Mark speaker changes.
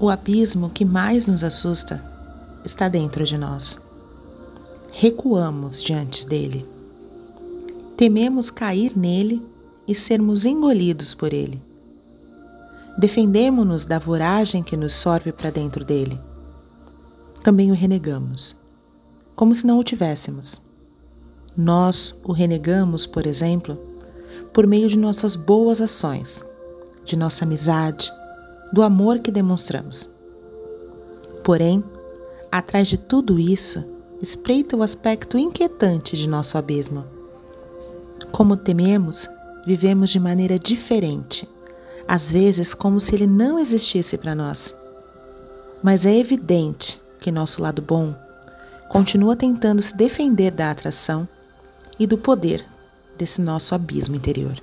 Speaker 1: O abismo que mais nos assusta está dentro de nós. Recuamos diante dele. Tememos cair nele e sermos engolidos por ele. Defendemo-nos da voragem que nos sorve para dentro dele. Também o renegamos, como se não o tivéssemos. Nós o renegamos, por exemplo, por meio de nossas boas ações, de nossa amizade, do amor que demonstramos. Porém, atrás de tudo isso, espreita o aspecto inquietante de nosso abismo. Como tememos, vivemos de maneira diferente, às vezes como se ele não existisse para nós. Mas é evidente que nosso lado bom continua tentando se defender da atração e do poder desse nosso abismo interior.